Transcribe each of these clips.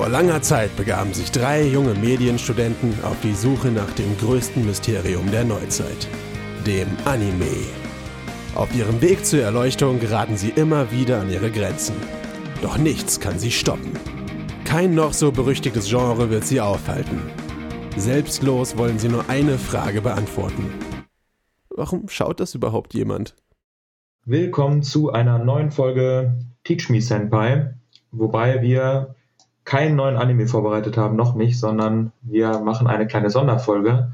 Vor langer Zeit begaben sich drei junge Medienstudenten auf die Suche nach dem größten Mysterium der Neuzeit, dem Anime. Auf ihrem Weg zur Erleuchtung geraten sie immer wieder an ihre Grenzen. Doch nichts kann sie stoppen. Kein noch so berüchtigtes Genre wird sie aufhalten. Selbstlos wollen sie nur eine Frage beantworten. Warum schaut das überhaupt jemand? Willkommen zu einer neuen Folge Teach Me Senpai, wobei wir keinen neuen Anime vorbereitet haben, noch nicht, sondern wir machen eine kleine Sonderfolge.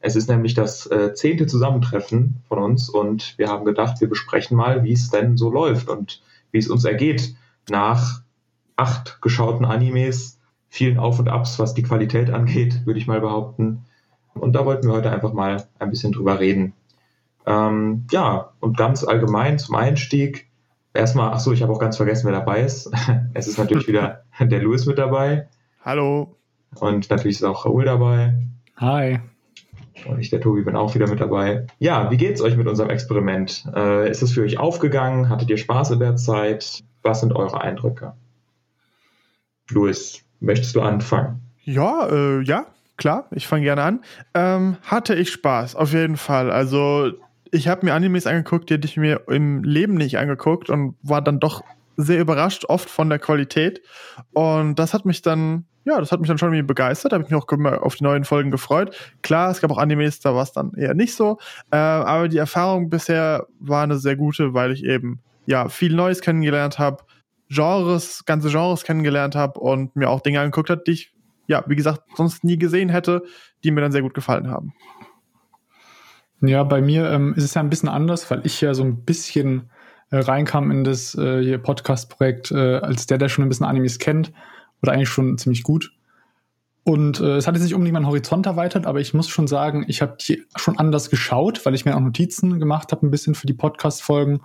Es ist nämlich das äh, zehnte Zusammentreffen von uns und wir haben gedacht, wir besprechen mal, wie es denn so läuft und wie es uns ergeht nach acht geschauten Animes, vielen Auf und Abs, was die Qualität angeht, würde ich mal behaupten. Und da wollten wir heute einfach mal ein bisschen drüber reden. Ähm, ja, und ganz allgemein zum Einstieg, erstmal, ach so, ich habe auch ganz vergessen, wer dabei ist. es ist natürlich wieder der Louis mit dabei. Hallo. Und natürlich ist auch Raoul dabei. Hi. Und ich, der Tobi, bin auch wieder mit dabei. Ja, wie geht's euch mit unserem Experiment? Äh, ist es für euch aufgegangen? Hattet ihr Spaß in der Zeit? Was sind eure Eindrücke? Louis, möchtest du anfangen? Ja, äh, ja, klar, ich fange gerne an. Ähm, hatte ich Spaß, auf jeden Fall. Also, ich habe mir Animes angeguckt, die hätte ich mir im Leben nicht angeguckt und war dann doch sehr überrascht, oft von der Qualität. Und das hat mich dann, ja, das hat mich dann schon irgendwie begeistert. Da habe ich mich auch auf die neuen Folgen gefreut. Klar, es gab auch Animes, da war es dann eher nicht so. Äh, aber die Erfahrung bisher war eine sehr gute, weil ich eben ja viel Neues kennengelernt habe, Genres, ganze Genres kennengelernt habe und mir auch Dinge angeguckt habe, die ich, ja, wie gesagt, sonst nie gesehen hätte, die mir dann sehr gut gefallen haben. Ja, bei mir ähm, ist es ja ein bisschen anders, weil ich ja so ein bisschen äh, reinkam in das äh, Podcast-Projekt äh, als der, der schon ein bisschen Animes kennt oder eigentlich schon ziemlich gut. Und äh, es hat jetzt nicht unbedingt meinen Horizont erweitert, aber ich muss schon sagen, ich habe die schon anders geschaut, weil ich mir auch Notizen gemacht habe, ein bisschen für die Podcast-Folgen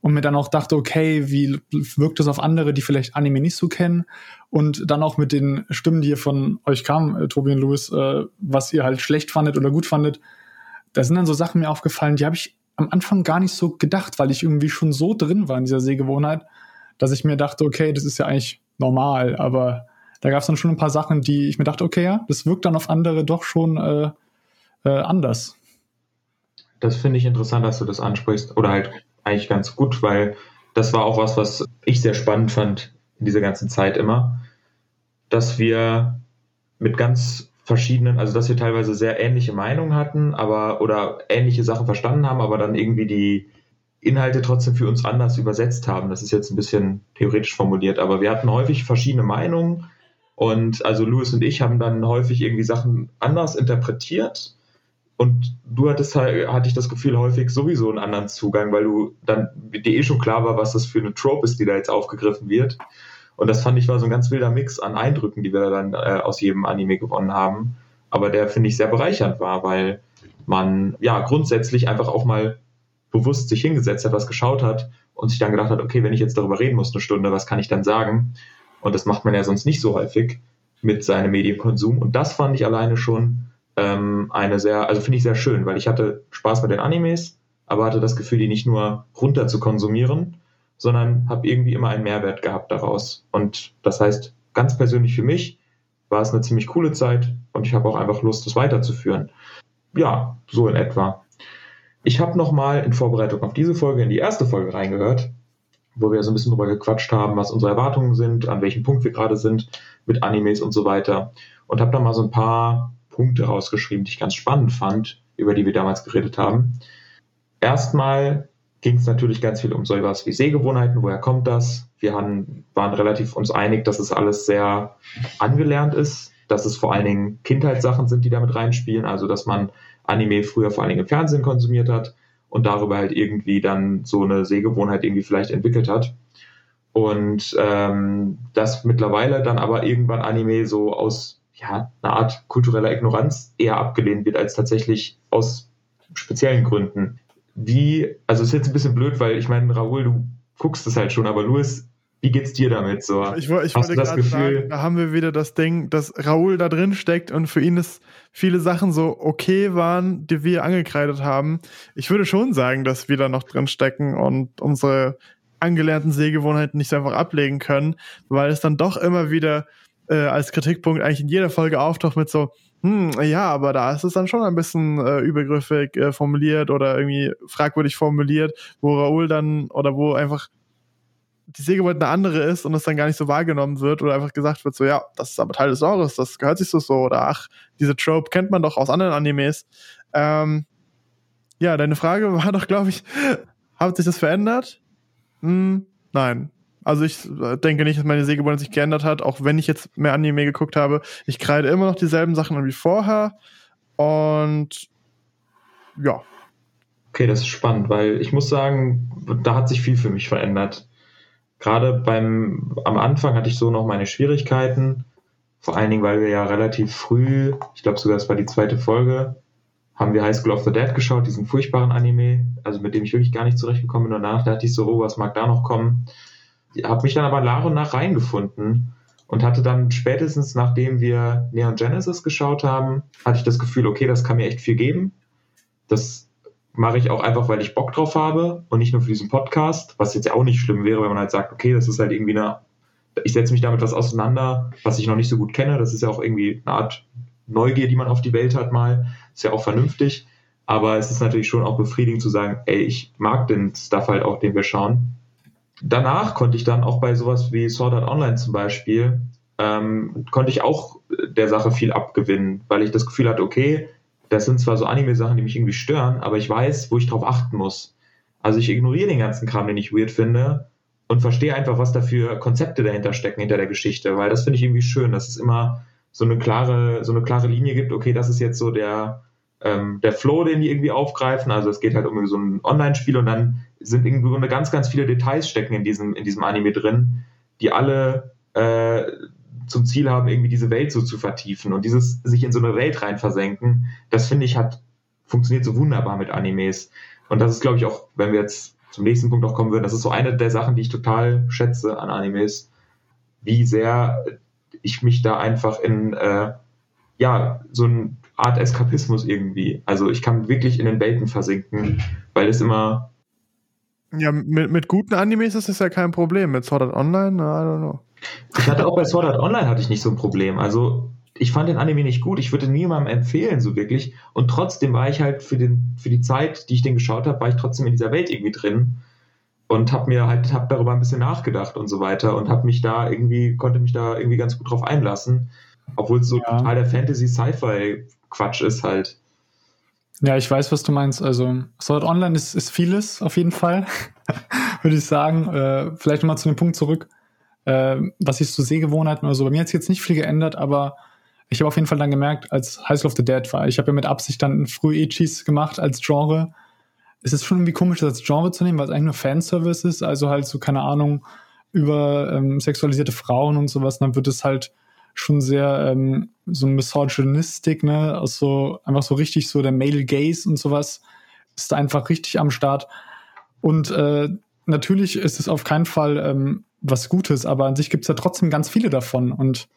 und mir dann auch dachte, okay, wie wirkt das auf andere, die vielleicht Anime nicht so kennen? Und dann auch mit den Stimmen, die hier von euch kamen, äh, Tobi und Louis, äh, was ihr halt schlecht fandet oder gut fandet, da sind dann so Sachen mir aufgefallen, die habe ich am Anfang gar nicht so gedacht, weil ich irgendwie schon so drin war in dieser Sehgewohnheit, dass ich mir dachte, okay, das ist ja eigentlich normal, aber da gab es dann schon ein paar Sachen, die ich mir dachte, okay, ja, das wirkt dann auf andere doch schon äh, äh, anders. Das finde ich interessant, dass du das ansprichst, oder halt eigentlich ganz gut, weil das war auch was, was ich sehr spannend fand in dieser ganzen Zeit immer, dass wir mit ganz verschiedenen, also dass wir teilweise sehr ähnliche Meinungen hatten, aber oder ähnliche Sachen verstanden haben, aber dann irgendwie die Inhalte trotzdem für uns anders übersetzt haben. Das ist jetzt ein bisschen theoretisch formuliert, aber wir hatten häufig verschiedene Meinungen und also Louis und ich haben dann häufig irgendwie Sachen anders interpretiert und du hattest halt, hatte ich das Gefühl, häufig sowieso einen anderen Zugang, weil du dann dir eh schon klar war, was das für eine Trope ist, die da jetzt aufgegriffen wird. Und das fand ich war so ein ganz wilder Mix an Eindrücken, die wir dann äh, aus jedem Anime gewonnen haben. Aber der finde ich sehr bereichernd war, weil man ja grundsätzlich einfach auch mal bewusst sich hingesetzt hat, was geschaut hat und sich dann gedacht hat, okay, wenn ich jetzt darüber reden muss eine Stunde, was kann ich dann sagen? Und das macht man ja sonst nicht so häufig mit seinem Medienkonsum. Und das fand ich alleine schon ähm, eine sehr, also finde ich sehr schön, weil ich hatte Spaß mit den Animes, aber hatte das Gefühl, die nicht nur runter zu konsumieren, sondern habe irgendwie immer einen Mehrwert gehabt daraus. Und das heißt, ganz persönlich für mich war es eine ziemlich coole Zeit und ich habe auch einfach Lust, das weiterzuführen. Ja, so in etwa. Ich habe nochmal in Vorbereitung auf diese Folge in die erste Folge reingehört, wo wir so ein bisschen drüber gequatscht haben, was unsere Erwartungen sind, an welchem Punkt wir gerade sind mit Animes und so weiter. Und habe da mal so ein paar Punkte rausgeschrieben, die ich ganz spannend fand, über die wir damals geredet haben. Erstmal ging es natürlich ganz viel um so etwas wie Sehgewohnheiten, woher kommt das? Wir haben, waren relativ uns einig, dass es alles sehr angelernt ist, dass es vor allen Dingen Kindheitssachen sind, die damit reinspielen, also dass man Anime früher vor allen Dingen im Fernsehen konsumiert hat und darüber halt irgendwie dann so eine Sehgewohnheit irgendwie vielleicht entwickelt hat. Und ähm, dass mittlerweile dann aber irgendwann Anime so aus ja, einer Art kultureller Ignoranz eher abgelehnt wird, als tatsächlich aus speziellen Gründen wie, also es ist jetzt ein bisschen blöd, weil ich meine, Raoul, du guckst es halt schon, aber Louis, wie geht's dir damit so? Ich, ich Hast wollte das Gefühl, sagen, da haben wir wieder das Ding, dass Raoul da drin steckt und für ihn ist viele Sachen so okay waren, die wir angekreidet haben. Ich würde schon sagen, dass wir da noch drin stecken und unsere angelernten Sehgewohnheiten nicht einfach ablegen können, weil es dann doch immer wieder äh, als Kritikpunkt eigentlich in jeder Folge auftaucht mit so, hm, ja, aber da ist es dann schon ein bisschen äh, übergriffig äh, formuliert oder irgendwie fragwürdig formuliert, wo Raoul dann oder wo einfach die Sägebeutel eine andere ist und es dann gar nicht so wahrgenommen wird oder einfach gesagt wird, so, ja, das ist aber Teil des Genres, das gehört sich so so oder ach, diese Trope kennt man doch aus anderen Animes. Ähm, ja, deine Frage war doch, glaube ich, hat sich das verändert? Hm, nein. Also ich äh, denke nicht, dass meine Sehgewohnheit sich geändert hat, auch wenn ich jetzt mehr Anime geguckt habe. Ich kreide immer noch dieselben Sachen an wie vorher. Und ja. Okay, das ist spannend, weil ich muss sagen, da hat sich viel für mich verändert. Gerade beim, am Anfang hatte ich so noch meine Schwierigkeiten. Vor allen Dingen, weil wir ja relativ früh, ich glaube sogar, es war die zweite Folge, haben wir High School of the Dead geschaut, diesen furchtbaren Anime, also mit dem ich wirklich gar nicht zurechtgekommen bin. Danach dachte ich so, oh, was mag da noch kommen? Habe mich dann aber nach und nach reingefunden und hatte dann spätestens, nachdem wir Neon Genesis geschaut haben, hatte ich das Gefühl, okay, das kann mir echt viel geben. Das mache ich auch einfach, weil ich Bock drauf habe und nicht nur für diesen Podcast, was jetzt ja auch nicht schlimm wäre, wenn man halt sagt, okay, das ist halt irgendwie eine, ich setze mich damit was auseinander, was ich noch nicht so gut kenne. Das ist ja auch irgendwie eine Art Neugier, die man auf die Welt hat mal. Ist ja auch vernünftig. Aber es ist natürlich schon auch befriedigend zu sagen, ey, ich mag den Stuff halt auch, den wir schauen danach konnte ich dann auch bei sowas wie Sword Art Online zum Beispiel, ähm, konnte ich auch der Sache viel abgewinnen, weil ich das Gefühl hatte, okay, das sind zwar so Anime-Sachen, die mich irgendwie stören, aber ich weiß, wo ich drauf achten muss. Also ich ignoriere den ganzen Kram, den ich weird finde und verstehe einfach, was da für Konzepte dahinter stecken, hinter der Geschichte, weil das finde ich irgendwie schön, dass es immer so eine klare, so eine klare Linie gibt, okay, das ist jetzt so der, ähm, der Flow, den die irgendwie aufgreifen. Also es geht halt um so ein Online-Spiel und dann sind irgendwie ganz, ganz viele Details stecken in diesem, in diesem Anime drin, die alle äh, zum Ziel haben, irgendwie diese Welt so zu vertiefen und dieses sich in so eine Welt rein versenken, das finde ich hat funktioniert so wunderbar mit Animes. Und das ist, glaube ich, auch, wenn wir jetzt zum nächsten Punkt auch kommen würden, das ist so eine der Sachen, die ich total schätze an Animes, wie sehr ich mich da einfach in äh, ja so eine Art Eskapismus irgendwie. Also ich kann wirklich in den Welten versinken, weil es immer ja, mit, mit guten Animes ist das ja kein Problem. Mit Sword Art Online, I don't know. Ich hatte auch bei Sword Art Online hatte ich nicht so ein Problem. Also ich fand den Anime nicht gut. Ich würde niemandem empfehlen, so wirklich. Und trotzdem war ich halt für, den, für die Zeit, die ich den geschaut habe, war ich trotzdem in dieser Welt irgendwie drin und habe mir halt hab darüber ein bisschen nachgedacht und so weiter und habe mich da irgendwie konnte mich da irgendwie ganz gut drauf einlassen, obwohl es so ja. total der Fantasy Sci-Fi Quatsch ist halt. Ja, ich weiß, was du meinst. Also Sword Online ist, ist vieles auf jeden Fall, würde ich sagen. Äh, vielleicht nochmal zu dem Punkt zurück, äh, was ich so Sehgewohnheiten oder so. Bei mir hat sich jetzt nicht viel geändert, aber ich habe auf jeden Fall dann gemerkt, als High of the Dead war, ich habe ja mit Absicht dann früh Echis gemacht als Genre. Es ist schon irgendwie komisch, das als Genre zu nehmen, weil es eigentlich nur Fanservice ist. Also halt so, keine Ahnung, über ähm, sexualisierte Frauen und sowas. Dann wird es halt schon sehr ähm, so misogynistik, ne, also einfach so richtig so der Male Gaze und sowas ist einfach richtig am Start. Und äh, natürlich ist es auf keinen Fall ähm, was Gutes, aber an sich gibt es ja trotzdem ganz viele davon. Und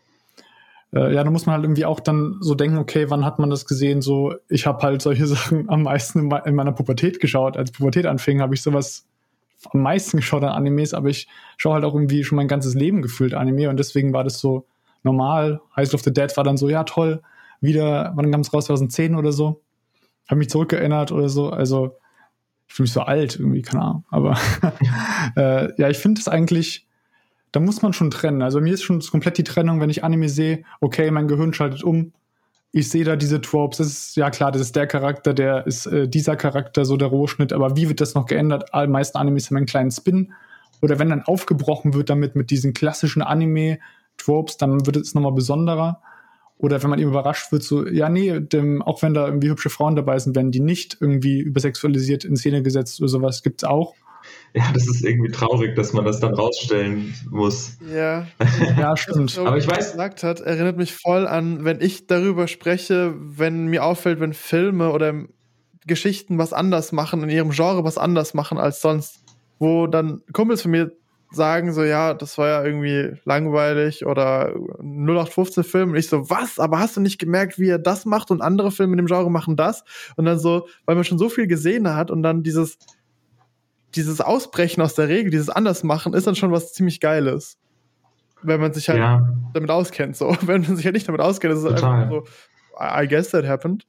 äh, ja, da muss man halt irgendwie auch dann so denken, okay, wann hat man das gesehen? So, ich habe halt solche Sachen am meisten in, in meiner Pubertät geschaut. Als Pubertät anfing, habe ich sowas am meisten geschaut an Animes, aber ich schaue halt auch irgendwie schon mein ganzes Leben gefühlt Anime und deswegen war das so normal. Heist of the Dead war dann so, ja toll, wieder, wann kam es raus, 2010 oder so? Habe mich zurückgeerinnert oder so. Also ich fühle mich so alt irgendwie, keine Ahnung. Aber äh, ja, ich finde es eigentlich, da muss man schon trennen. Also mir ist schon komplett die Trennung, wenn ich Anime sehe, okay, mein Gehirn schaltet um. Ich sehe da diese Tropes. Das ist, ja klar, das ist der Charakter, der ist äh, dieser Charakter, so der Rohschnitt. Aber wie wird das noch geändert? All meisten Animes haben einen kleinen Spin. Oder wenn dann aufgebrochen wird damit mit diesen klassischen Anime, Tropes, dann wird es nochmal besonderer. Oder wenn man eben überrascht wird, so, ja, nee, dem, auch wenn da irgendwie hübsche Frauen dabei sind, werden die nicht irgendwie übersexualisiert in Szene gesetzt oder sowas, gibt es auch. Ja, das ist irgendwie traurig, dass man das dann rausstellen muss. Ja, ja stimmt. Aber ich weiß, gesagt hat, erinnert mich voll an, wenn ich darüber spreche, wenn mir auffällt, wenn Filme oder Geschichten was anders machen, in ihrem Genre was anders machen als sonst, wo dann Kumpels von mir sagen so, ja, das war ja irgendwie langweilig oder 0815 Film. Und ich so, was? Aber hast du nicht gemerkt, wie er das macht und andere Filme in dem Genre machen das? Und dann so, weil man schon so viel gesehen hat und dann dieses, dieses Ausbrechen aus der Regel, dieses Andersmachen, ist dann schon was ziemlich Geiles. wenn man sich halt Ja, damit auskennt. So, wenn man sich halt nicht damit auskennt, ist es Total. einfach so, I I guess that happened.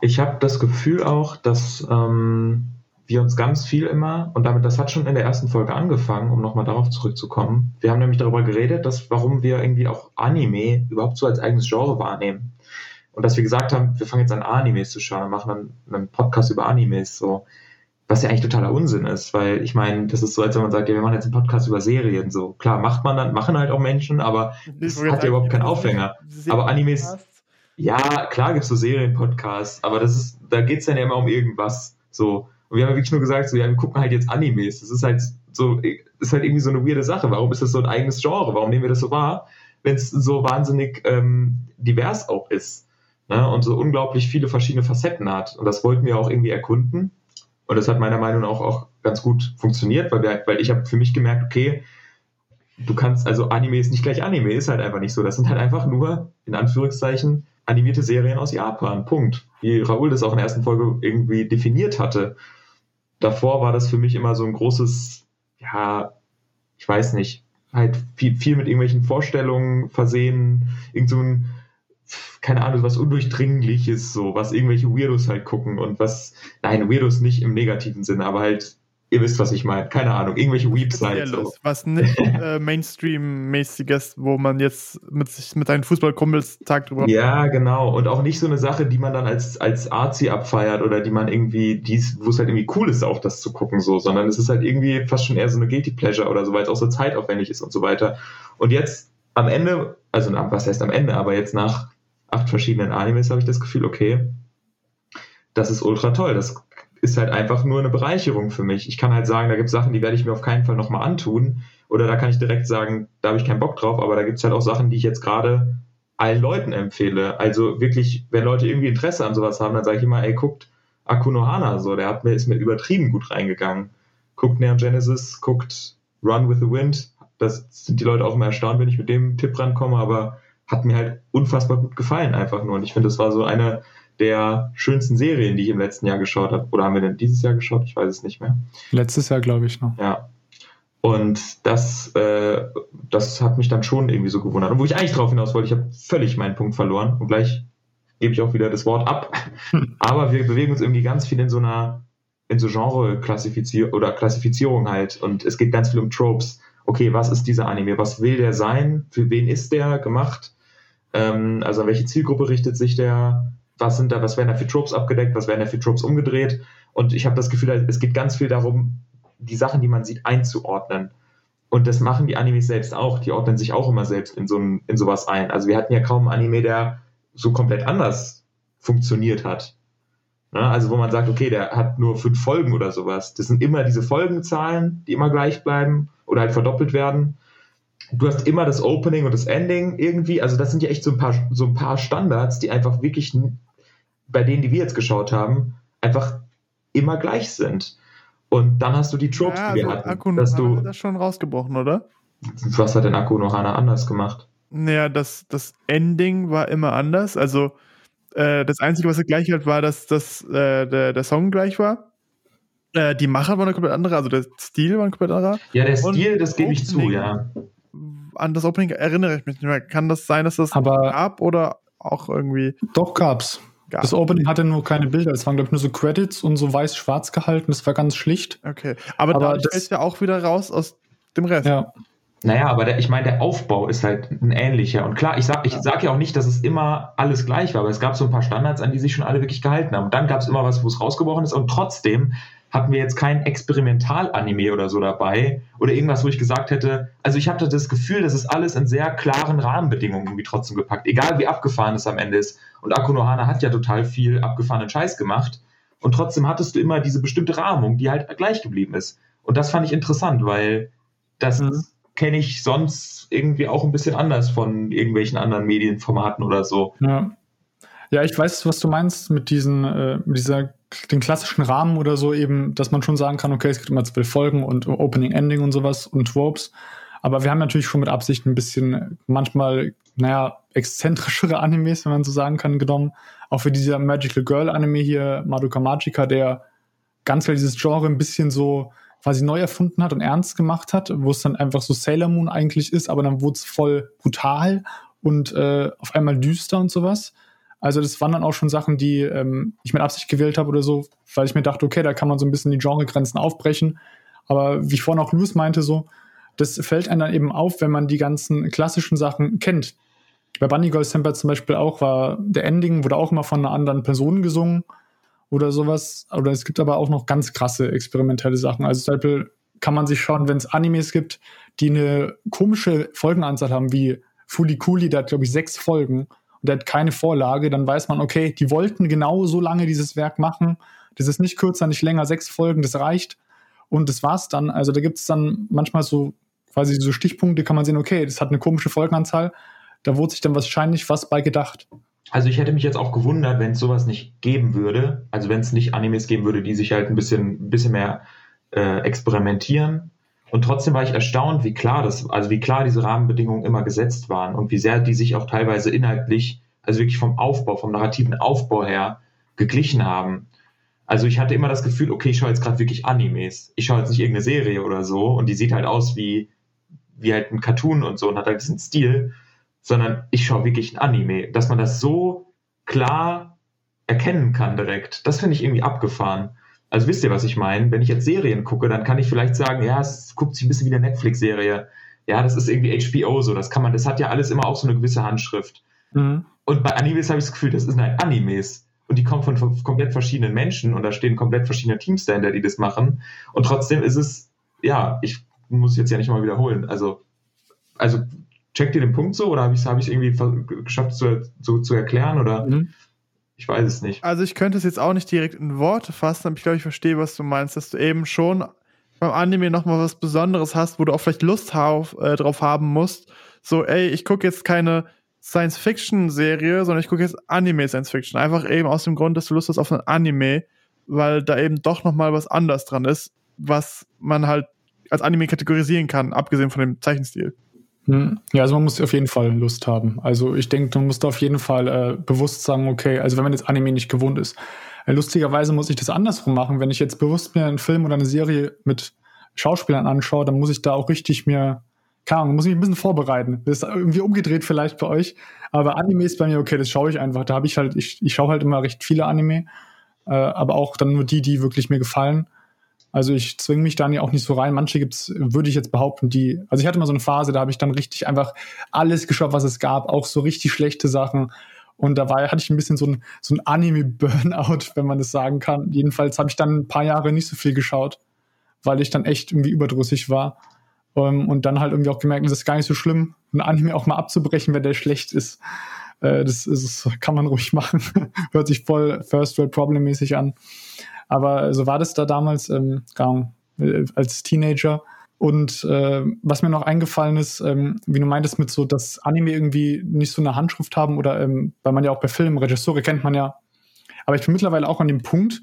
ich habe das Gefühl auch, dass ähm, wir uns ganz viel immer, und damit, das hat schon in der ersten Folge angefangen, um nochmal darauf zurückzukommen. Wir haben nämlich darüber geredet, dass warum wir irgendwie auch Anime überhaupt so als eigenes Genre wahrnehmen. Und dass wir gesagt haben, wir fangen jetzt an Animes zu schauen, machen dann einen Podcast über Animes, so. Was ja eigentlich totaler Unsinn ist, weil ich meine, das ist so, als wenn man sagt, ja, wir machen jetzt einen Podcast über Serien, so. Klar, macht man dann, machen halt auch Menschen, aber Das hat ja überhaupt keinen Aufhänger. Aber Animes- ja, klar gibt's so Serienpodcasts, aber das ist, da geht's dann ja immer um irgendwas. So. Und wir haben wirklich nur gesagt, so, ja, wir gucken halt jetzt Animes. Das ist halt so, ist halt irgendwie so eine weirde Sache. Warum ist das so ein eigenes Genre? Warum nehmen wir das so wahr, wenn es so wahnsinnig ähm, divers auch ist? Ne? Und so unglaublich viele verschiedene Facetten hat. Und das wollten wir auch irgendwie erkunden. Und das hat meiner Meinung nach auch, auch ganz gut funktioniert, weil, wir, weil ich habe für mich gemerkt, okay, du kannst, also Anime ist nicht gleich Anime, ist halt einfach nicht so. Das sind halt einfach nur, in Anführungszeichen, animierte Serien aus Japan. Punkt. Wie Raoul das auch in der ersten Folge irgendwie definiert hatte. Davor war das für mich immer so ein großes, ja, ich weiß nicht, halt viel, viel mit irgendwelchen Vorstellungen versehen, irgend so ein, keine Ahnung, was Undurchdringliches, so, was irgendwelche Weirdos halt gucken und was, nein, Weirdos nicht im negativen Sinne, aber halt, ihr wisst, was ich meine, keine Ahnung, irgendwelche Weeps halt. So. Was nicht äh, Mainstream-mäßiges, wo man jetzt mit, sich, mit seinen Fußballkumpels Tag drüber Ja, genau. Und auch nicht so eine Sache, die man dann als, als Arzi abfeiert oder die man irgendwie, dies, wo es halt irgendwie cool ist, auch das zu gucken, so, sondern es ist halt irgendwie fast schon eher so eine Guilty Pleasure oder so, weil es auch so zeitaufwendig ist und so weiter. Und jetzt am Ende, also was heißt am Ende, aber jetzt nach acht verschiedenen Animes habe ich das Gefühl, okay, das ist ultra toll. Das ist halt einfach nur eine Bereicherung für mich. Ich kann halt sagen, da gibt es Sachen, die werde ich mir auf keinen Fall nochmal antun. Oder da kann ich direkt sagen, da habe ich keinen Bock drauf, aber da gibt es halt auch Sachen, die ich jetzt gerade allen Leuten empfehle. Also wirklich, wenn Leute irgendwie Interesse an sowas haben, dann sage ich immer, ey, guckt Akunohana so, der hat mir, ist mir übertrieben gut reingegangen. Guckt Neon Genesis, guckt Run with the Wind. Das sind die Leute auch immer erstaunt, wenn ich mit dem Tipp rankomme, aber hat mir halt unfassbar gut gefallen einfach nur. Und ich finde, das war so eine der schönsten Serien, die ich im letzten Jahr geschaut habe. Oder haben wir denn dieses Jahr geschaut? Ich weiß es nicht mehr. Letztes Jahr, glaube ich, noch. Ja. Und das, äh, das hat mich dann schon irgendwie so gewundert. Und wo ich eigentlich drauf hinaus wollte, ich habe völlig meinen Punkt verloren. Und gleich gebe ich auch wieder das Wort ab. Aber wir bewegen uns irgendwie ganz viel in so einer, in so Genre-Klassifizierung oder Klassifizierung halt. Und es geht ganz viel um Tropes. Okay, was ist dieser Anime? Was will der sein? Für wen ist der gemacht? Ähm, also an welche Zielgruppe richtet sich der? Was sind da, was werden da für Tropes abgedeckt? Was werden da für Tropes umgedreht? Und ich habe das Gefühl, es geht ganz viel darum, die Sachen, die man sieht, einzuordnen. Und das machen die Animes selbst auch. Die ordnen sich auch immer selbst in, so ein, in sowas ein. Also wir hatten ja kaum einen Anime, der so komplett anders funktioniert hat. Ne? Also wo man sagt, okay, der hat nur fünf Folgen oder sowas. Das sind immer diese Folgenzahlen, die immer gleich bleiben oder halt verdoppelt werden. Du hast immer das Opening und das Ending irgendwie. Also das sind ja echt so ein paar, so ein paar Standards, die einfach wirklich bei denen, die wir jetzt geschaut haben, einfach immer gleich sind. Und dann hast du die Tropes, ja, die wir also hatten. Akku dass hat du, das schon rausgebrochen, oder? was hat denn Akku noch Hana anders gemacht? Naja, das, das Ending war immer anders. Also äh, das Einzige, was gleich hat, war, dass, dass äh, der, der Song gleich war. Äh, die Macher war eine komplett andere, also der Stil war ein komplett anderer. Ja, der Und Stil, das gebe ich zu, ja. An das Opening erinnere ich mich nicht mehr. Kann das sein, dass das Aber- gab oder auch irgendwie Doch gab's. Gab? Das Opening hatte nur keine Bilder. Es waren, glaube ich, nur so Credits und so weiß-schwarz gehalten. Das war ganz schlicht. Okay. Aber, Aber das fällt ja auch wieder raus aus dem Rest. Ja. Naja, aber der, ich meine, der Aufbau ist halt ein ähnlicher. Und klar, ich sage ich sag ja auch nicht, dass es immer alles gleich war, aber es gab so ein paar Standards, an die sich schon alle wirklich gehalten haben. Und dann gab es immer was, wo es rausgebrochen ist. Und trotzdem hatten wir jetzt kein Experimental-Anime oder so dabei oder irgendwas, wo ich gesagt hätte, also ich hatte das Gefühl, das ist alles in sehr klaren Rahmenbedingungen irgendwie trotzdem gepackt, egal wie abgefahren es am Ende ist. Und Akunohana hat ja total viel abgefahrenen Scheiß gemacht. Und trotzdem hattest du immer diese bestimmte Rahmung, die halt gleich geblieben ist. Und das fand ich interessant, weil das Mhm. kenne ich sonst irgendwie auch ein bisschen anders von irgendwelchen anderen Medienformaten oder so. Ja. Ja, ich weiß, was du meinst mit diesen, äh, mit dieser, den klassischen Rahmen oder so eben, dass man schon sagen kann, okay, es gibt immer zwölf Folgen und Opening, Ending und sowas und Tropes. Aber wir haben natürlich schon mit Absicht ein bisschen manchmal, naja, exzentrischere Animes, wenn man so sagen kann, genommen. Auch für dieser Magical Girl Anime hier, Madoka Magica, der ganz klar dieses Genre ein bisschen so quasi neu erfunden hat und ernst gemacht hat, wo es dann einfach so Sailor Moon eigentlich ist, aber dann wurde es voll brutal und äh, auf einmal düster und sowas. Also das waren dann auch schon Sachen, die ähm, ich mit Absicht gewählt habe oder so, weil ich mir dachte, okay, da kann man so ein bisschen die Genregrenzen aufbrechen. Aber wie vorhin auch Louis meinte, so, das fällt einem dann eben auf, wenn man die ganzen klassischen Sachen kennt. Bei Bunny Girl Semper zum Beispiel auch war der Ending, wurde auch immer von einer anderen Person gesungen oder sowas. Oder es gibt aber auch noch ganz krasse experimentelle Sachen. Also zum Beispiel kann man sich schauen, wenn es Animes gibt, die eine komische Folgenanzahl haben, wie Fuli Kuli, der hat, glaube ich, sechs Folgen und der hat keine Vorlage, dann weiß man, okay, die wollten genau so lange dieses Werk machen. Das ist nicht kürzer, nicht länger, sechs Folgen, das reicht. Und das war's dann. Also da gibt es dann manchmal so quasi so Stichpunkte, kann man sehen, okay, das hat eine komische Folgenanzahl. Da wurde sich dann wahrscheinlich was bei gedacht. Also ich hätte mich jetzt auch gewundert, wenn es sowas nicht geben würde. Also wenn es nicht Animes geben würde, die sich halt ein bisschen, ein bisschen mehr äh, experimentieren. Und trotzdem war ich erstaunt, wie klar das, also wie klar diese Rahmenbedingungen immer gesetzt waren und wie sehr die sich auch teilweise inhaltlich, also wirklich vom Aufbau, vom narrativen Aufbau her geglichen haben. Also ich hatte immer das Gefühl, okay, ich schaue jetzt gerade wirklich Animes. Ich schaue jetzt nicht irgendeine Serie oder so und die sieht halt aus wie, wie halt ein Cartoon und so und hat halt diesen Stil, sondern ich schaue wirklich ein Anime. Dass man das so klar erkennen kann direkt, das finde ich irgendwie abgefahren. Also wisst ihr, was ich meine? Wenn ich jetzt Serien gucke, dann kann ich vielleicht sagen, ja, es guckt sich ein bisschen wie eine Netflix-Serie. Ja, das ist irgendwie HBO so. Das kann man, das hat ja alles immer auch so eine gewisse Handschrift. Mhm. Und bei Animes habe ich das Gefühl, das sind halt Animes. Und die kommen von, von komplett verschiedenen Menschen und da stehen komplett verschiedene Teams dahinter, die das machen. Und trotzdem ist es, ja, ich muss jetzt ja nicht mal wiederholen. Also, also checkt ihr den Punkt so oder habe ich es hab irgendwie geschafft zu, zu, zu erklären oder? Mhm. Ich weiß es nicht. Also ich könnte es jetzt auch nicht direkt in Worte fassen, aber ich glaube, ich verstehe, was du meinst, dass du eben schon beim Anime nochmal was Besonderes hast, wo du auch vielleicht Lust auf, äh, drauf haben musst. So, ey, ich gucke jetzt keine Science-Fiction-Serie, sondern ich gucke jetzt Anime-Science-Fiction. Einfach eben aus dem Grund, dass du Lust hast auf ein Anime, weil da eben doch nochmal was anders dran ist, was man halt als Anime kategorisieren kann, abgesehen von dem Zeichenstil. Hm. Ja, also man muss auf jeden Fall Lust haben. Also ich denke, man muss da auf jeden Fall äh, bewusst sagen, okay, also wenn man jetzt Anime nicht gewohnt ist. Äh, lustigerweise muss ich das andersrum machen. Wenn ich jetzt bewusst mir einen Film oder eine Serie mit Schauspielern anschaue, dann muss ich da auch richtig mir, keine Ahnung, muss ich mich ein bisschen vorbereiten. Das ist irgendwie umgedreht vielleicht bei euch. Aber Anime ist bei mir, okay, das schaue ich einfach. Da habe ich halt, ich, ich schaue halt immer recht viele Anime, äh, aber auch dann nur die, die wirklich mir gefallen. Also ich zwinge mich dann ja auch nicht so rein. Manche gibt's, würde ich jetzt behaupten, die. Also ich hatte mal so eine Phase, da habe ich dann richtig einfach alles geschaut, was es gab, auch so richtig schlechte Sachen. Und dabei hatte ich ein bisschen so ein, so ein Anime-Burnout, wenn man das sagen kann. Jedenfalls habe ich dann ein paar Jahre nicht so viel geschaut, weil ich dann echt irgendwie überdrüssig war. Um, ähm, und dann halt irgendwie auch gemerkt, das ist gar nicht so schlimm, ein Anime auch mal abzubrechen, wenn der schlecht ist. Äh, das, ist, kann man ruhig machen. Hört sich voll First World Problem mäßig an. Aber so war das da damals, ähm, äh, als Teenager. Und äh, was mir noch eingefallen ist, ähm, wie du meintest, mit so, dass Anime irgendwie nicht so eine Handschrift haben oder ähm, weil man ja auch bei Filmen, Regisseure kennt man ja. Aber ich bin mittlerweile auch an dem Punkt,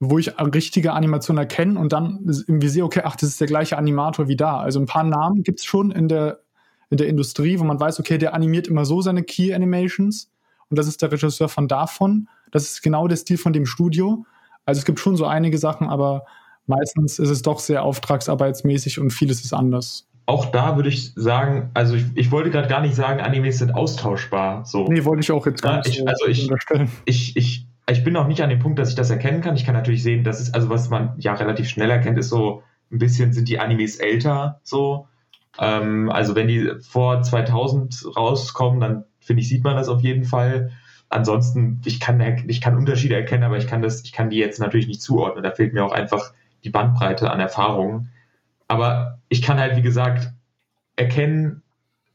wo ich richtige Animation erkenne und dann irgendwie sehe, okay, ach, das ist der gleiche Animator wie da. Also ein paar Namen gibt es schon in der, in der Industrie, wo man weiß, okay, der animiert immer so seine Key Animations und das ist der Regisseur von davon. Das ist genau der Stil von dem Studio. Also es gibt schon so einige Sachen, aber meistens ist es doch sehr auftragsarbeitsmäßig und vieles ist anders. Auch da würde ich sagen, also ich, ich wollte gerade gar nicht sagen, Animes sind austauschbar. So. Nee, wollte ich auch jetzt gar nicht ich, also ich, unterstellen. Ich, ich, ich bin noch nicht an dem Punkt, dass ich das erkennen kann. Ich kann natürlich sehen, dass es, also was man ja relativ schnell erkennt, ist so ein bisschen sind die Animes älter, so. Ähm, also wenn die vor 2000 rauskommen, dann finde ich, sieht man das auf jeden Fall ansonsten, ich kann, ich kann Unterschiede erkennen, aber ich kann das, ich kann die jetzt natürlich nicht zuordnen. Da fehlt mir auch einfach die Bandbreite an Erfahrungen. Aber ich kann halt, wie gesagt, erkennen,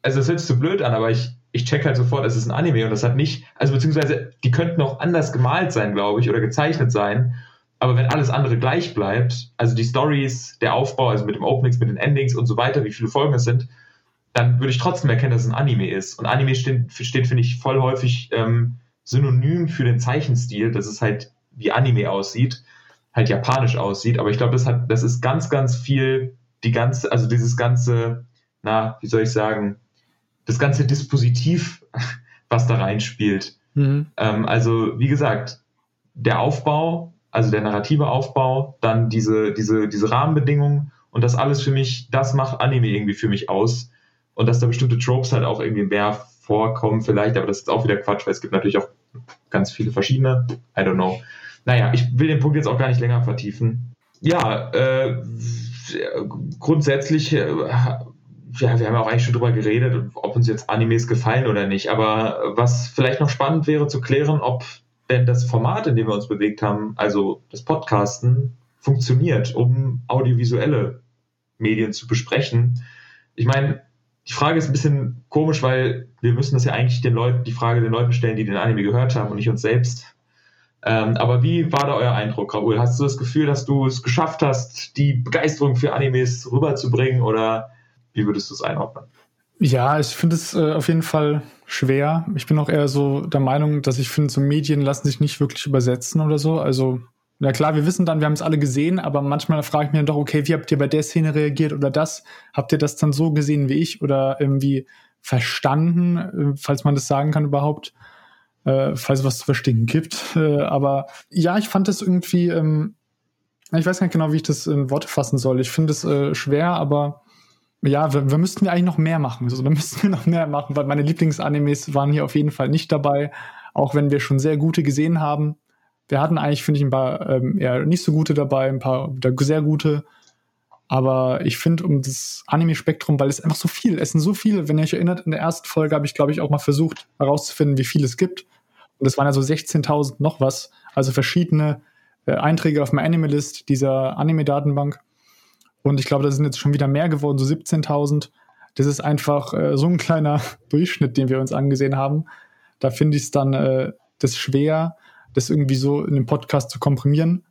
also es hört sich so blöd an, aber ich, ich check halt sofort, es ist ein Anime und das hat nicht, also beziehungsweise die könnten auch anders gemalt sein, glaube ich, oder gezeichnet sein. Aber wenn alles andere gleich bleibt, also die Stories, der Aufbau, also mit dem Openings, mit den Endings und so weiter, wie viele Folgen es sind, dann würde ich trotzdem erkennen, dass es ein Anime ist. Und Anime steht, steht finde ich, voll häufig ähm, Synonym für den Zeichenstil, dass es halt wie Anime aussieht, halt japanisch aussieht. Aber ich glaube, das hat, das ist ganz, ganz viel, die ganze, also dieses ganze, na, wie soll ich sagen, das ganze Dispositiv, was da reinspielt. Mhm. Ähm, also, wie gesagt, der Aufbau also der narrative Aufbau, dann diese, diese, diese Rahmenbedingungen und das alles für mich, das macht Anime irgendwie für mich aus. Und dass da bestimmte Tropes halt auch irgendwie mehr vorkommen, vielleicht, aber das ist auch wieder Quatsch, weil es gibt natürlich auch ganz viele verschiedene. I don't know. Naja, ich will den Punkt jetzt auch gar nicht länger vertiefen. Ja, äh, grundsätzlich, äh, ja, wir haben ja auch eigentlich schon drüber geredet, ob uns jetzt Animes gefallen oder nicht. Aber was vielleicht noch spannend wäre zu klären, ob denn das Format, in dem wir uns bewegt haben, also das Podcasten, funktioniert, um audiovisuelle Medien zu besprechen. Ich meine, die Frage ist ein bisschen komisch, weil wir müssen das ja eigentlich den Leuten, die Frage den Leuten stellen, die den Anime gehört haben und nicht uns selbst. Ähm, aber wie war da euer Eindruck, Raoul? Hast du das Gefühl, dass du es geschafft hast, die Begeisterung für Animes rüberzubringen oder wie würdest du es einordnen? Ja, ich finde es äh, auf jeden Fall schwer. Ich bin auch eher so der Meinung, dass ich finde, so Medien lassen sich nicht wirklich übersetzen oder so. Also na klar, wir wissen dann, wir haben es alle gesehen, aber manchmal frage ich mich dann doch, okay, wie habt ihr bei der Szene reagiert oder das? Habt ihr das dann so gesehen wie ich oder irgendwie verstanden, äh, falls man das sagen kann überhaupt, äh, falls es was zu verstehen gibt. Äh, aber ja, ich fand das irgendwie, ähm, ich weiß nicht genau, wie ich das in Worte fassen soll. Ich finde es äh, schwer, aber ja, wir, wir müssten ja eigentlich noch mehr machen. Also, da müssten wir noch mehr machen, weil meine Lieblingsanimes waren hier auf jeden Fall nicht dabei, auch wenn wir schon sehr gute gesehen haben. Wir hatten eigentlich, finde ich, ein paar ähm, eher nicht so gute dabei, ein paar sehr gute. Aber ich finde, um das Anime-Spektrum, weil es einfach so viel, es sind so viele. Wenn ihr euch erinnert, in der ersten Folge habe ich, glaube ich, auch mal versucht herauszufinden, wie viel es gibt. Und es waren ja so 16.000 noch was. Also verschiedene äh, Einträge auf meiner Anime-List dieser Anime-Datenbank. Und ich glaube, da sind jetzt schon wieder mehr geworden, so 17.000. Das ist einfach äh, so ein kleiner Durchschnitt, den wir uns angesehen haben. Da finde ich es dann äh, das schwer, das irgendwie so in den Podcast zu komprimieren.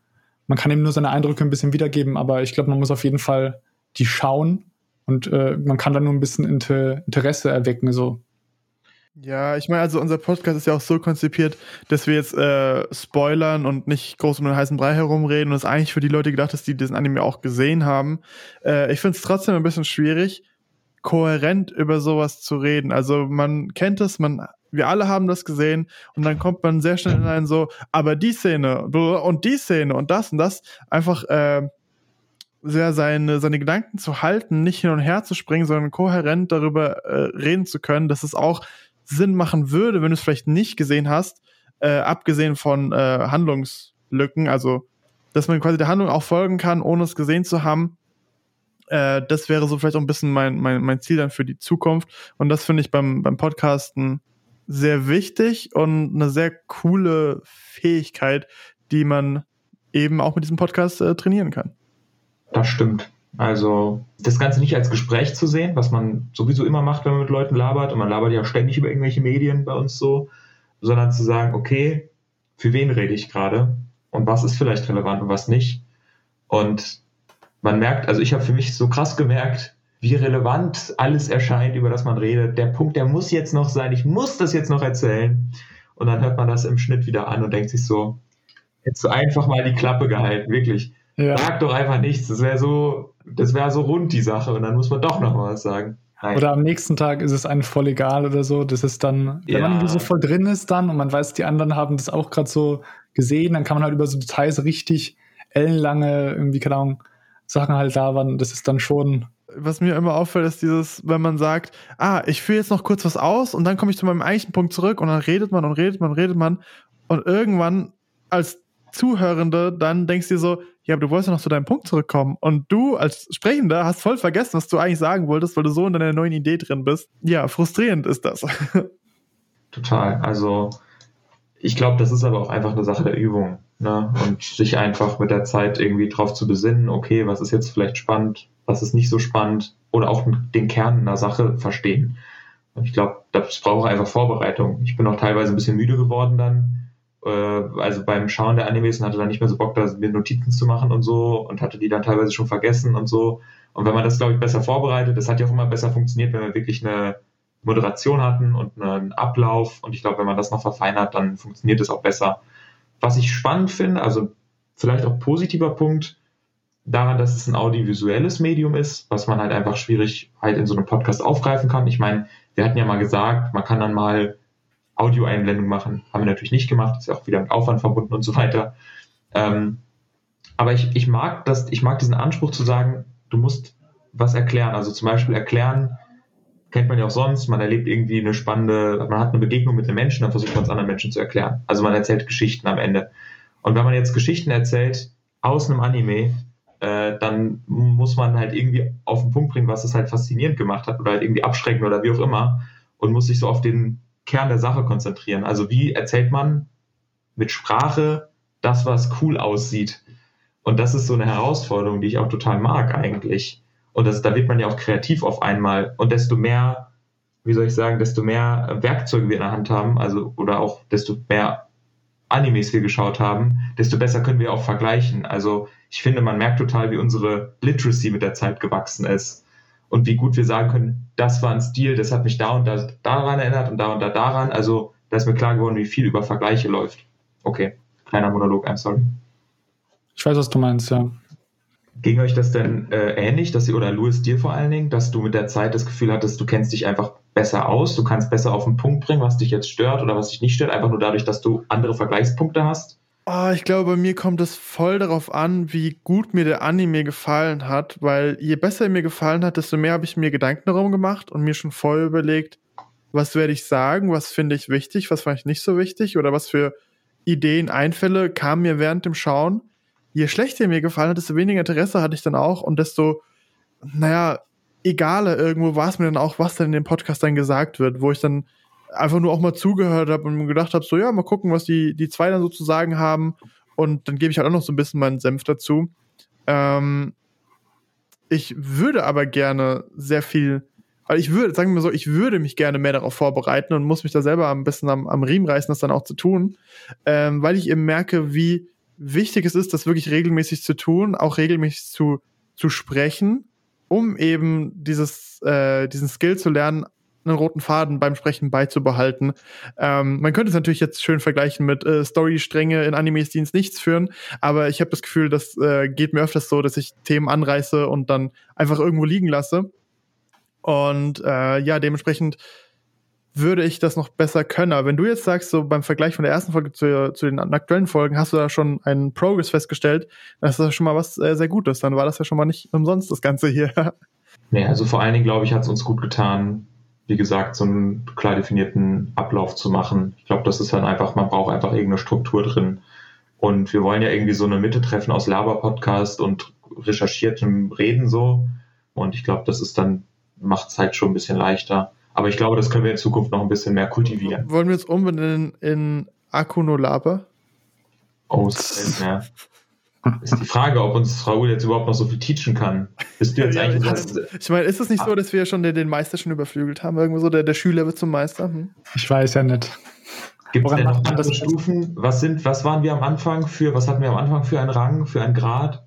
Man kann eben nur seine Eindrücke ein bisschen wiedergeben, aber ich glaube, man muss auf jeden Fall die schauen und äh, man kann dann nur ein bisschen Inter Interesse erwecken. So. Ja, ich meine, also unser Podcast ist ja auch so konzipiert, dass wir jetzt äh, spoilern und nicht groß um den heißen Brei herumreden und es eigentlich für die Leute gedacht ist, die diesen Anime auch gesehen haben. Äh, ich finde es trotzdem ein bisschen schwierig, kohärent über sowas zu reden. Also man kennt es, man wir alle haben das gesehen und dann kommt man sehr schnell in einen so, aber die Szene und die Szene und das und das einfach äh, sehr seine, seine Gedanken zu halten, nicht hin und her zu springen, sondern kohärent darüber äh, reden zu können, dass es auch Sinn machen würde, wenn du es vielleicht nicht gesehen hast, äh, abgesehen von äh, Handlungslücken, also dass man quasi der Handlung auch folgen kann, ohne es gesehen zu haben. Äh, das wäre so vielleicht auch ein bisschen mein, mein, mein Ziel dann für die Zukunft. Und das finde ich beim, beim Podcasten sehr wichtig und eine sehr coole Fähigkeit, die man eben auch mit diesem Podcast äh, trainieren kann. Das stimmt. Also das Ganze nicht als Gespräch zu sehen, was man sowieso immer macht, wenn man mit Leuten labert, und man labert ja ständig über irgendwelche Medien bei uns so, sondern zu sagen, okay, für wen rede ich gerade und was ist vielleicht relevant und was nicht. Und man merkt, also ich habe für mich so krass gemerkt, wie relevant alles erscheint, über das man redet. Der Punkt, der muss jetzt noch sein, ich muss das jetzt noch erzählen. Und dann hört man das im Schnitt wieder an und denkt sich so, hättest du einfach mal die Klappe gehalten, wirklich. Ja. Sag doch einfach nichts. Das wäre so, das wäre so rund die Sache und dann muss man doch noch mal was sagen. Nein. Oder am nächsten Tag ist es einem voll egal oder so. Das ist dann, wenn ja. man so voll drin ist dann und man weiß, die anderen haben das auch gerade so gesehen, dann kann man halt über so Details richtig ellenlange irgendwie, keine Ahnung, Sachen halt da waren. Das ist dann schon was mir immer auffällt, ist dieses, wenn man sagt, ah, ich führe jetzt noch kurz was aus und dann komme ich zu meinem eigentlichen Punkt zurück und dann redet man und redet man und redet man und irgendwann als Zuhörende dann denkst du dir so, ja, aber du wolltest ja noch zu deinem Punkt zurückkommen und du als Sprechender hast voll vergessen, was du eigentlich sagen wolltest, weil du so in deiner neuen Idee drin bist. Ja, frustrierend ist das. Total. Also ich glaube, das ist aber auch einfach eine Sache der Übung. Ne? Und sich einfach mit der Zeit irgendwie drauf zu besinnen, okay, was ist jetzt vielleicht spannend, was ist nicht so spannend oder auch den Kern einer Sache verstehen. Und ich glaube, das braucht einfach Vorbereitung. Ich bin auch teilweise ein bisschen müde geworden dann, äh, also beim Schauen der Animes und hatte dann nicht mehr so Bock, da mir Notizen zu machen und so und hatte die dann teilweise schon vergessen und so. Und wenn man das, glaube ich, besser vorbereitet, das hat ja auch immer besser funktioniert, wenn wir wirklich eine Moderation hatten und einen Ablauf. Und ich glaube, wenn man das noch verfeinert, dann funktioniert es auch besser. Was ich spannend finde, also vielleicht auch positiver Punkt, daran, dass es ein audiovisuelles Medium ist, was man halt einfach schwierig halt in so einem Podcast aufgreifen kann. Ich meine, wir hatten ja mal gesagt, man kann dann mal Audioeinblendung machen. Haben wir natürlich nicht gemacht, ist ja auch wieder mit Aufwand verbunden und so weiter. Ähm, aber ich, ich mag das, ich mag diesen Anspruch zu sagen, du musst was erklären. Also zum Beispiel erklären, kennt man ja auch sonst, man erlebt irgendwie eine spannende, man hat eine Begegnung mit einem Menschen, dann versucht man es anderen Menschen zu erklären. Also man erzählt Geschichten am Ende. Und wenn man jetzt Geschichten erzählt aus einem Anime, äh, dann muss man halt irgendwie auf den Punkt bringen, was es halt faszinierend gemacht hat oder halt irgendwie abschrecken oder wie auch immer und muss sich so auf den Kern der Sache konzentrieren. Also wie erzählt man mit Sprache das, was cool aussieht? Und das ist so eine Herausforderung, die ich auch total mag eigentlich. Und das, da wird man ja auch kreativ auf einmal. Und desto mehr, wie soll ich sagen, desto mehr Werkzeuge wir in der Hand haben, also oder auch desto mehr Animes wir geschaut haben, desto besser können wir auch vergleichen. Also ich finde, man merkt total, wie unsere Literacy mit der Zeit gewachsen ist und wie gut wir sagen können, das war ein Stil, das hat mich da und da daran erinnert und da und da daran. Also da ist mir klar geworden, wie viel über Vergleiche läuft. Okay, kleiner Monolog, I'm sorry. Ich weiß, was du meinst, ja. Ging euch das denn äh, ähnlich, dass ihr, oder Louis dir vor allen Dingen, dass du mit der Zeit das Gefühl hattest, du kennst dich einfach besser aus, du kannst besser auf den Punkt bringen, was dich jetzt stört oder was dich nicht stört, einfach nur dadurch, dass du andere Vergleichspunkte hast? Oh, ich glaube, bei mir kommt es voll darauf an, wie gut mir der Anime gefallen hat, weil je besser er mir gefallen hat, desto mehr habe ich mir Gedanken darum gemacht und mir schon voll überlegt, was werde ich sagen, was finde ich wichtig, was fand ich nicht so wichtig oder was für Ideen, Einfälle kamen mir während dem Schauen je schlechter er mir gefallen hat, desto weniger Interesse hatte ich dann auch und desto, naja, egaler irgendwo war es mir dann auch, was dann in dem Podcast dann gesagt wird, wo ich dann einfach nur auch mal zugehört habe und gedacht habe, so ja, mal gucken, was die, die zwei dann so zu sagen haben. Und dann gebe ich halt auch noch so ein bisschen meinen Senf dazu. Ähm, ich würde aber gerne sehr viel, weil ich würde, sagen wir mal so, ich würde mich gerne mehr darauf vorbereiten und muss mich da selber ein bisschen am, am Riemen reißen, das dann auch zu tun, ähm, weil ich eben merke, wie wichtig es ist, das wirklich regelmäßig zu tun, auch regelmäßig zu, zu sprechen, um eben dieses, äh, diesen Skill zu lernen, einen roten Faden beim Sprechen beizubehalten. Ähm, man könnte es natürlich jetzt schön vergleichen mit äh, Storystränge in Animes, die ins Nichts führen, aber ich habe das Gefühl, das äh, geht mir öfters so, dass ich Themen anreiße und dann einfach irgendwo liegen lasse. Und äh, ja, dementsprechend würde ich das noch besser können. Aber wenn du jetzt sagst, so beim Vergleich von der ersten Folge zu, zu den aktuellen Folgen, hast du da schon einen Progress festgestellt, das ist ja schon mal was äh, sehr Gutes. Dann war das ja schon mal nicht umsonst, das Ganze hier. nee, also vor allen Dingen, glaube ich, hat es uns gut getan, wie gesagt, so einen klar definierten Ablauf zu machen. Ich glaube, das ist dann einfach, man braucht einfach irgendeine Struktur drin. Und wir wollen ja irgendwie so eine Mitte treffen aus Laber-Podcast und recherchiertem Reden so. Und ich glaube, das ist dann, macht es halt schon ein bisschen leichter. Aber ich glaube, das können wir in Zukunft noch ein bisschen mehr kultivieren. Wollen wir uns umbenennen in Akunolaber? Oh, ist, ja. ist die Frage, ob uns Raoul jetzt überhaupt noch so viel teachen kann. Bist du jetzt ja, eigentlich ja, das, Ich meine, ist es nicht ah. so, dass wir schon den, den, Meister schon überflügelt haben? Irgendwo so, der, der Schüler wird zum Meister? Hm? Ich weiß ja nicht. Gibt es denn noch andere Stufen? Was, sind, was waren wir am Anfang für, was hatten wir am Anfang für einen Rang, für einen Grad?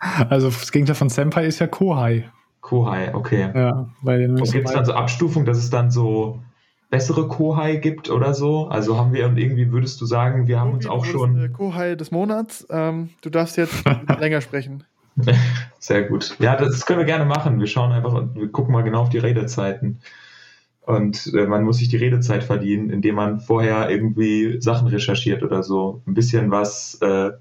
Also das Gegenteil von Senpai ist ja Kohai. Kohai, okay. Ja, weil Und gibt es dann so Abstufung, dass es dann so bessere Kohai gibt oder so? Also haben wir irgendwie, würdest du sagen, wir haben uns auch schon. Äh, Kohai des Monats. Ähm, du darfst jetzt länger sprechen. Sehr gut. Ja, das können wir gerne machen. Wir schauen einfach und wir gucken mal genau auf die Redezeiten. Und äh, man muss sich die Redezeit verdienen, indem man vorher irgendwie Sachen recherchiert oder so. Ein bisschen was äh,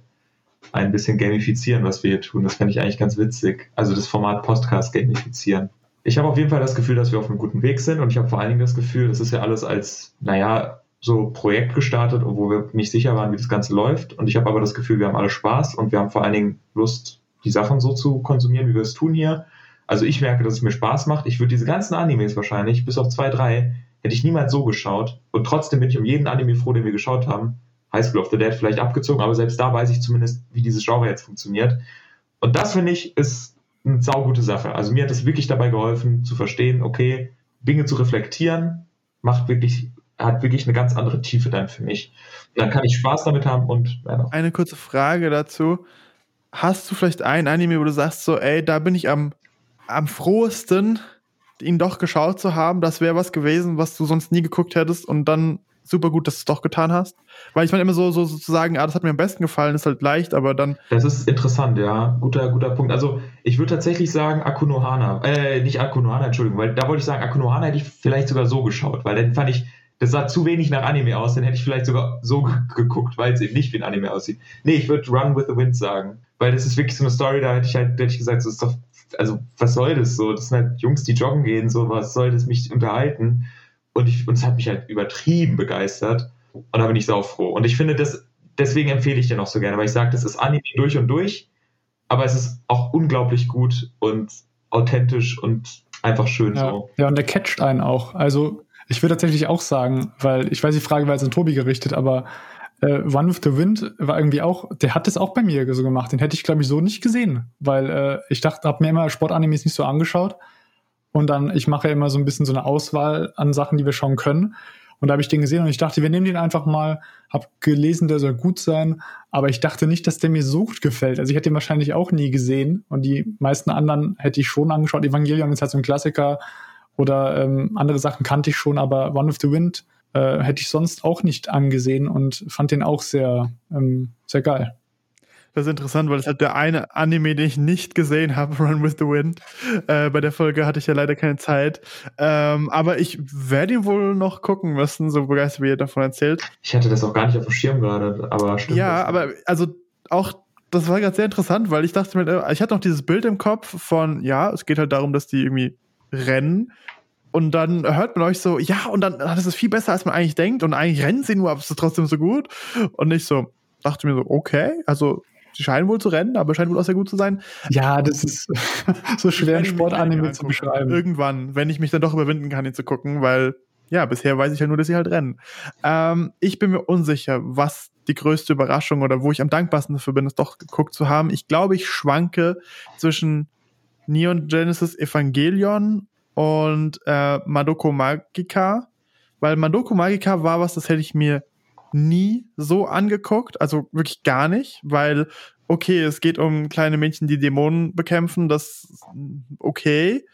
ein bisschen gamifizieren, was wir hier tun. Das fände ich eigentlich ganz witzig. Also das Format Podcast gamifizieren. Ich habe auf jeden Fall das Gefühl, dass wir auf einem guten Weg sind und ich habe vor allen Dingen das Gefühl, das ist ja alles als, naja, so Projekt gestartet, wo wir nicht sicher waren, wie das Ganze läuft. Und ich habe aber das Gefühl, wir haben alle Spaß und wir haben vor allen Dingen Lust, die Sachen so zu konsumieren, wie wir es tun hier. Also ich merke, dass es mir Spaß macht. Ich würde diese ganzen Animes wahrscheinlich, bis auf zwei, drei, hätte ich niemals so geschaut. Und trotzdem bin ich um jeden Anime froh, den wir geschaut haben. High School of the Dead vielleicht abgezogen, aber selbst da weiß ich zumindest, wie dieses Genre jetzt funktioniert. Und das finde ich ist eine saugute Sache. Also mir hat es wirklich dabei geholfen zu verstehen, okay, Dinge zu reflektieren, macht wirklich, hat wirklich eine ganz andere Tiefe dann für mich. Und dann kann ich Spaß damit haben und ja. Eine kurze Frage dazu. Hast du vielleicht ein Anime, wo du sagst so, ey, da bin ich am, am frohesten, ihn doch geschaut zu haben, das wäre was gewesen, was du sonst nie geguckt hättest und dann super gut, dass du es doch getan hast. Weil ich meine immer so, so, so zu sagen, ah, das hat mir am besten gefallen, ist halt leicht, aber dann. Das ist interessant, ja. Guter, guter Punkt. Also ich würde tatsächlich sagen Akunohana. Äh, nicht Akunohana, Entschuldigung, weil da wollte ich sagen, Akunohana hätte ich vielleicht sogar so geschaut, weil dann fand ich, das sah zu wenig nach Anime aus, dann hätte ich vielleicht sogar so geguckt, weil es eben nicht wie ein Anime aussieht. Nee, ich würde Run with the Wind sagen, weil das ist wirklich so eine Story, da hätte ich halt hätte ich gesagt, das ist doch, also was soll das so? Das sind halt Jungs, die joggen gehen, so was soll das mich unterhalten? Und ich, und es hat mich halt übertrieben begeistert und da bin ich saufroh. Und ich finde das, deswegen empfehle ich den auch so gerne, weil ich sage, das ist Anime durch und durch, aber es ist auch unglaublich gut und authentisch und einfach schön ja. so. Ja, und der catcht einen auch. Also ich würde tatsächlich auch sagen, weil ich weiß, die Frage war jetzt an Tobi gerichtet, aber äh, One with the Wind war irgendwie auch, der hat das auch bei mir so gemacht. Den hätte ich, glaube ich, so nicht gesehen, weil äh, ich dachte, habe mir immer Sportanimes nicht so angeschaut. Und dann, ich mache ja immer so ein bisschen so eine Auswahl an Sachen, die wir schauen können. Und da habe ich den gesehen und ich dachte, wir nehmen den einfach mal. Hab gelesen, der soll gut sein, aber ich dachte nicht, dass der mir so gut gefällt. Also ich hätte ihn wahrscheinlich auch nie gesehen und die meisten anderen hätte ich schon angeschaut. Evangelion ist halt so ein Klassiker oder ähm, andere Sachen kannte ich schon, aber One of the Wind äh, hätte ich sonst auch nicht angesehen und fand den auch sehr, ähm, sehr geil. Das ist interessant, weil es halt der eine Anime, den ich nicht gesehen habe, Run with the Wind. Äh, bei der Folge hatte ich ja leider keine Zeit. Ähm, aber ich werde ihn wohl noch gucken müssen, so begeistert, wie ihr davon erzählt. Ich hatte das auch gar nicht auf dem Schirm gerade, aber stimmt. Ja, das. aber also auch das war gerade sehr interessant, weil ich dachte mir, äh, ich hatte noch dieses Bild im Kopf von, ja, es geht halt darum, dass die irgendwie rennen. Und dann hört man euch so, ja, und dann das ist viel besser, als man eigentlich denkt. Und eigentlich rennen sie nur, aber es ist trotzdem so gut. Und ich so, dachte mir so, okay, also sie scheinen wohl zu rennen, aber scheint wohl auch sehr gut zu sein. Ja, das ist so schwer, ein Sportanime zu beschreiben. Irgendwann, wenn ich mich dann doch überwinden kann, ihn zu gucken, weil ja, bisher weiß ich ja nur, dass sie halt rennen. Ähm, ich bin mir unsicher, was die größte Überraschung oder wo ich am dankbarsten dafür bin, es doch geguckt zu haben. Ich glaube, ich schwanke zwischen Neon Genesis Evangelion und äh, Madoko Magica, weil Madoko Magica war was, das hätte ich mir nie so angeguckt, also wirklich gar nicht, weil okay, es geht um kleine Mädchen, die Dämonen bekämpfen, das okay,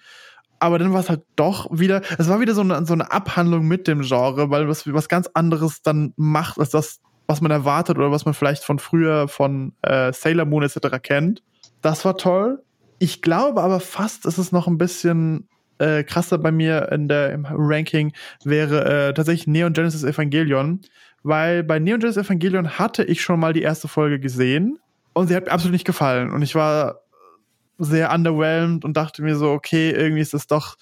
aber dann war es halt doch wieder, es war wieder so eine, so eine Abhandlung mit dem Genre, weil was was ganz anderes dann macht, als das, was man erwartet oder was man vielleicht von früher von äh, Sailor Moon etc. kennt. Das war toll. Ich glaube aber fast, ist es noch ein bisschen äh, krasser bei mir in der, im Ranking wäre äh, tatsächlich Neon Genesis Evangelion, weil bei Neon Genesis Evangelion hatte ich schon mal die erste Folge gesehen und sie hat mir absolut nicht gefallen und ich war sehr underwhelmed und dachte mir so, okay, irgendwie ist das doch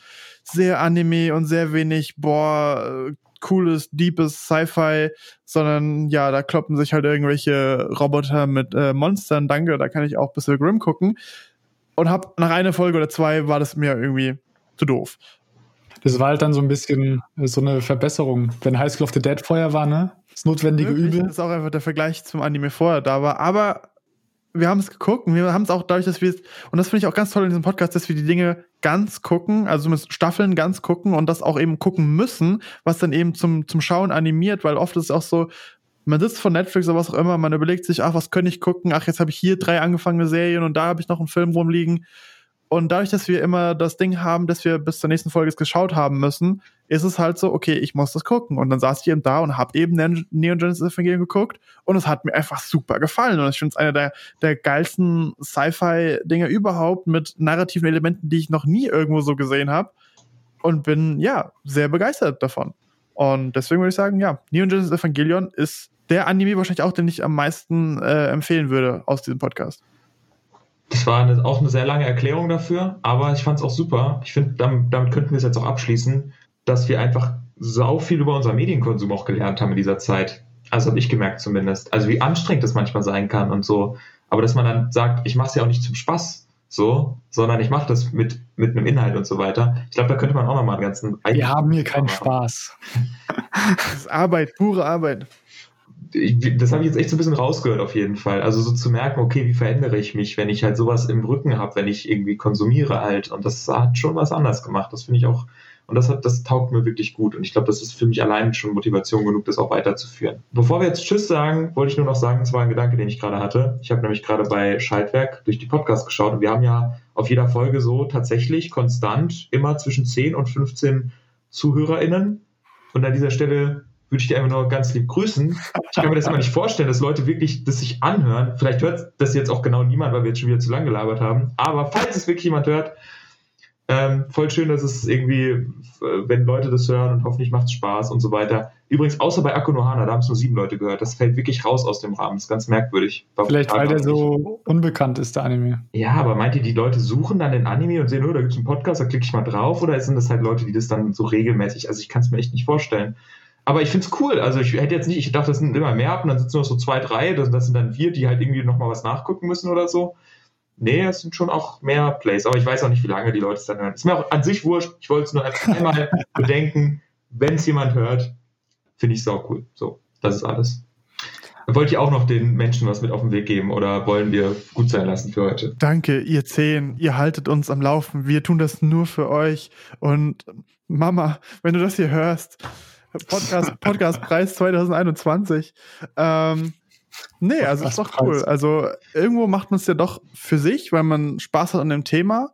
sehr Anime und sehr wenig, boah, cooles, deepes Sci-Fi, sondern ja, da kloppen sich halt irgendwelche Roboter mit äh, Monstern, danke, da kann ich auch Pacific Rim gucken. Und hab nach einer Folge oder zwei war das mir irgendwie zu doof. Das war halt dann so ein bisschen so eine Verbesserung. Wenn High School of the Dead vorher war, ne? Das notwendige Wirklich, Übel. Das ist auch einfach der Vergleich zum Anime vorher da war. Aber wir haben es geguckt und wir haben es auch dadurch, dass wir es, und das finde ich auch ganz toll in diesem Podcast, dass wir die Dinge ganz gucken, also mit Staffeln ganz gucken und das auch eben gucken müssen, was dann eben zum, zum Schauen animiert, weil oft ist es auch so, man sitzt von Netflix oder was auch immer, man überlegt sich, ach, was könnte ich gucken? Ach, jetzt habe ich hier drei angefangene Serien und da habe ich noch einen Film rumliegen. Und dadurch, dass wir immer das Ding haben, dass wir bis zur nächsten Folge es geschaut haben müssen, ist es halt so, okay, ich muss das gucken. Und dann saß ich eben da und habe eben Neon Genesis Evangelion geguckt und es hat mir einfach super gefallen. Und ich finde es einer der, der geilsten Sci-Fi-Dinge überhaupt mit narrativen Elementen, die ich noch nie irgendwo so gesehen habe. Und bin, ja, sehr begeistert davon. Und deswegen würde ich sagen, ja, Neon Genesis Evangelion ist der Anime wahrscheinlich auch, den ich am meisten äh, empfehlen würde aus diesem Podcast. Das war eine, auch eine sehr lange Erklärung dafür, aber ich fand es auch super. Ich finde, damit, damit könnten wir es jetzt auch abschließen, dass wir einfach sau viel über unseren Medienkonsum auch gelernt haben in dieser Zeit. Also habe ich gemerkt zumindest. Also wie anstrengend das manchmal sein kann und so. Aber dass man dann sagt, ich mache es ja auch nicht zum Spaß, so, sondern ich mache das mit, mit einem Inhalt und so weiter. Ich glaube, da könnte man auch nochmal einen ganzen. Wir haben hier keinen Spaß. Das ist Arbeit, pure Arbeit das habe ich jetzt echt so ein bisschen rausgehört auf jeden Fall. Also so zu merken, okay, wie verändere ich mich, wenn ich halt sowas im Rücken habe, wenn ich irgendwie konsumiere halt. Und das hat schon was anders gemacht. Das finde ich auch, und das hat, das taugt mir wirklich gut. Und ich glaube, das ist für mich allein schon Motivation genug, das auch weiterzuführen. Bevor wir jetzt Tschüss sagen, wollte ich nur noch sagen, es war ein Gedanke, den ich gerade hatte. Ich habe nämlich gerade bei Schaltwerk durch die Podcast geschaut und wir haben ja auf jeder Folge so tatsächlich konstant immer zwischen 10 und 15 ZuhörerInnen. Und an dieser Stelle würde ich dir einfach nur ganz lieb grüßen. Ich kann mir das immer nicht vorstellen, dass Leute wirklich das sich anhören. Vielleicht hört das jetzt auch genau niemand, weil wir jetzt schon wieder zu lang gelabert haben. Aber falls es wirklich jemand hört, Ähm, voll schön, dass es irgendwie, äh, wenn Leute das hören und hoffentlich macht es Spaß und so weiter. Übrigens, außer bei Akunohana, da haben es nur sieben Leute gehört. Das fällt wirklich raus aus dem Rahmen. Das ist ganz merkwürdig. War Vielleicht, weil der so unbekannt ist, der Anime. Ja, aber meint ihr, die Leute suchen dann den Anime und sehen, oh, da gibt es einen Podcast, da klicke ich mal drauf? Oder sind das halt Leute, die das dann so regelmäßig, also ich kann es mir echt nicht vorstellen. Aber ich finde es cool. Also ich hätte jetzt nicht, ich dachte, das sind immer mehr ab und dann sitzen nur so zwei, drei, das, das sind dann vier, die halt irgendwie nochmal was nachgucken müssen oder so. Nee, es sind schon auch mehr Plays, aber ich weiß auch nicht, wie lange die Leute es dann hören. Ist mir auch an sich wurscht. Ich wollte es nur einfach einmal bedenken, wenn es jemand hört, finde ich es auch cool. So, das ist alles. Wollt ihr auch noch den Menschen was mit auf den Weg geben oder wollen wir gut sein lassen für heute? Danke, ihr Zehn. Ihr haltet uns am Laufen. Wir tun das nur für euch. Und Mama, wenn du das hier hörst, Podcast, Podcastpreis 2021. Ähm, Nee, also ist doch cool. Also irgendwo macht man es ja doch für sich, weil man Spaß hat an dem Thema.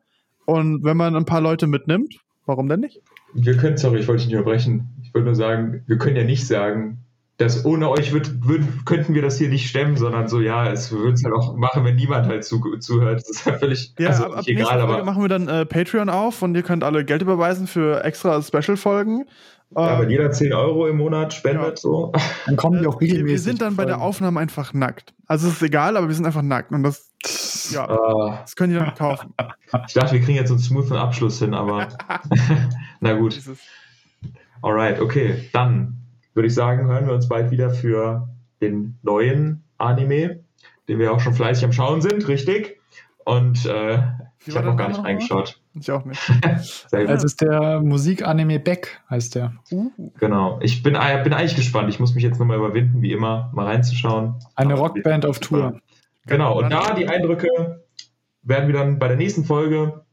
Und wenn man ein paar Leute mitnimmt, warum denn nicht? Wir können, sorry, ich wollte dich nicht unterbrechen. Ich wollte nur sagen, wir können ja nicht sagen, dass ohne euch wird, würd, könnten wir das hier nicht stemmen, sondern so, ja, es würde es halt auch machen, wenn niemand halt zu, zuhört. Das ist ja völlig ja, also ab, ab egal. Aber machen wir dann äh, Patreon auf und ihr könnt alle Geld überweisen für extra Special-Folgen. Ja, wenn jeder 10 Euro im Monat spendet, ja. so. Dann kommen die auch regelmäßig. Wir sind dann bei der Aufnahme einfach nackt. Also es ist egal, aber wir sind einfach nackt. Und das, ja, uh. das könnt ihr dann kaufen. Ich dachte, wir kriegen jetzt einen smoothen Abschluss hin, aber na gut. Alright, okay. Dann würde ich sagen, hören wir uns bald wieder für den neuen Anime, den wir auch schon fleißig am Schauen sind, richtig? Und äh, ich habe noch gar nicht reingeschaut. Ich auch nicht. also ist der Musikanime Beck, heißt der. Uh. Genau. Ich bin, äh, bin eigentlich gespannt. Ich muss mich jetzt nochmal überwinden, wie immer, mal reinzuschauen. Eine Rockband auf Tour. Genau. Und da die Eindrücke werden wir dann bei der nächsten Folge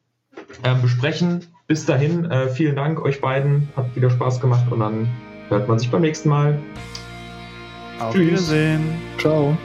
äh, besprechen. Bis dahin, äh, vielen Dank euch beiden. Hat wieder Spaß gemacht und dann hört man sich beim nächsten Mal. Auf Tschüss. Wiedersehen. Ciao.